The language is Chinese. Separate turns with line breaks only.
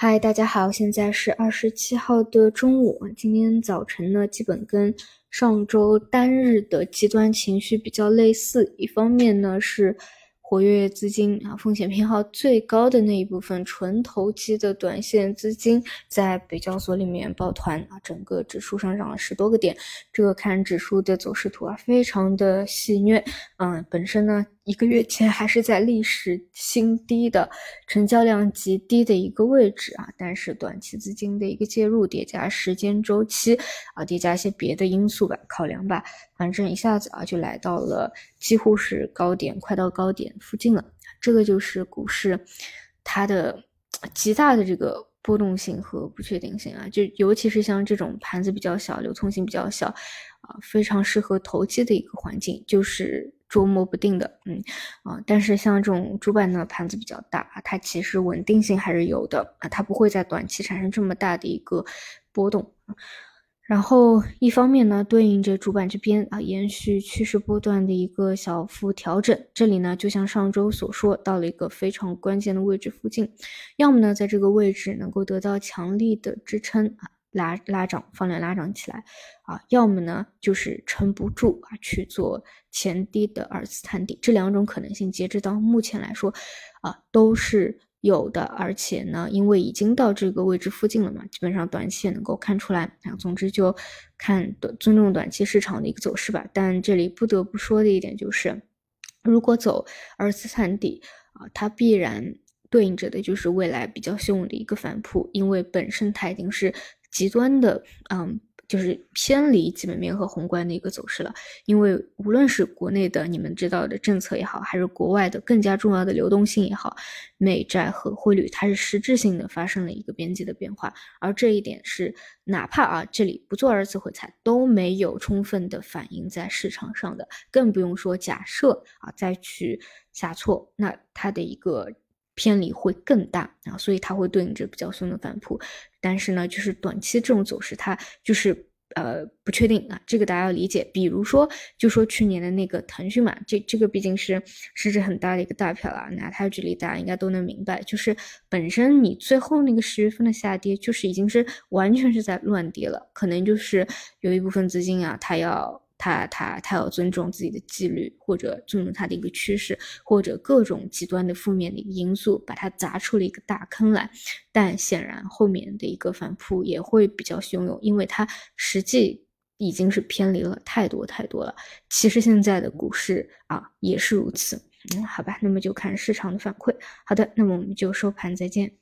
嗨，大家好，现在是二十七号的中午。今天早晨呢，基本跟上周单日的极端情绪比较类似。一方面呢是活跃资金啊，风险偏好最高的那一部分纯投机的短线资金在北交所里面抱团啊，整个指数上涨了十多个点。这个看指数的走势图啊，非常的戏虐。嗯，本身呢。一个月前还是在历史新低的成交量极低的一个位置啊，但是短期资金的一个介入叠加时间周期啊，叠加一些别的因素吧，考量吧，反正一下子啊就来到了几乎是高点，快到高点附近了。这个就是股市它的极大的这个波动性和不确定性啊，就尤其是像这种盘子比较小、流通性比较小啊，非常适合投机的一个环境，就是。捉摸不定的，嗯啊，但是像这种主板呢，盘子比较大，它其实稳定性还是有的啊，它不会在短期产生这么大的一个波动。然后一方面呢，对应着主板这边啊，延续趋势波段的一个小幅调整，这里呢，就像上周所说，到了一个非常关键的位置附近，要么呢，在这个位置能够得到强力的支撑啊。拉拉涨，放量拉涨起来啊，要么呢就是撑不住啊，去做前低的二次探底，这两种可能性，截止到目前来说啊，都是有的。而且呢，因为已经到这个位置附近了嘛，基本上短期也能够看出来啊。总之就看尊重短期市场的一个走势吧。但这里不得不说的一点就是，如果走二次探底啊，它必然对应着的就是未来比较凶猛的一个反扑，因为本身它已经是。极端的，嗯，就是偏离基本面和宏观的一个走势了。因为无论是国内的你们知道的政策也好，还是国外的更加重要的流动性也好，美债和汇率它是实质性的发生了一个边际的变化。而这一点是哪怕啊这里不做二次回踩都没有充分的反映在市场上的，更不用说假设啊再去下挫，那它的一个。偏离会更大啊，所以它会对应着比较凶的反扑，但是呢，就是短期这种走势，它就是呃不确定啊，这个大家要理解。比如说，就说去年的那个腾讯嘛，这这个毕竟是市值很大的一个大票啊，拿它举例，大家应该都能明白，就是本身你最后那个十月份的下跌，就是已经是完全是在乱跌了，可能就是有一部分资金啊，它要。他他他要尊重自己的纪律，或者尊重他的一个趋势，或者各种极端的负面的一个因素，把它砸出了一个大坑来。但显然后面的一个反扑也会比较汹涌，因为它实际已经是偏离了太多太多了。其实现在的股市啊也是如此。嗯，好吧，那么就看市场的反馈。好的，那么我们就收盘再见。